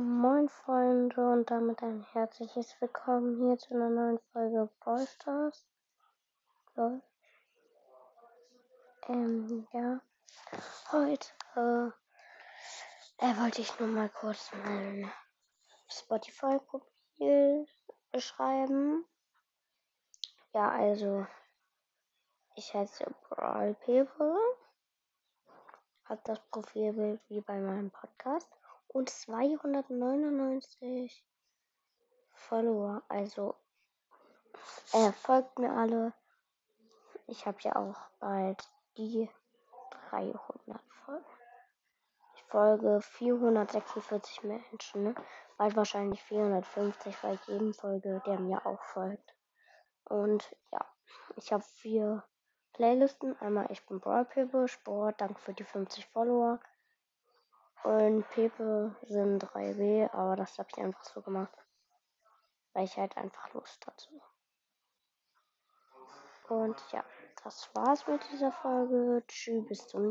Moin Freunde und damit ein herzliches Willkommen hier zu einer neuen Folge Brawl Stars. Ähm, ja. Heute äh, wollte ich nur mal kurz mein Spotify-Profil beschreiben. Ja, also ich heiße Brawl People. Hat das Profilbild wie bei meinem Podcast und 299 Follower. Also äh, folgt mir alle. Ich habe ja auch bald die 300 Folgen. Ich folge 446 Menschen. Ne? Bald wahrscheinlich 450, weil ich jedem folge, der mir auch folgt. Und ja, ich habe vier Playlisten. Einmal Ich bin Brawl People, Sport, danke für die 50 Follower. Und Pepe sind 3B, aber das habe ich einfach so gemacht. Weil ich halt einfach Lust dazu. Und ja, das war's mit dieser Folge. Tschüss, bis zum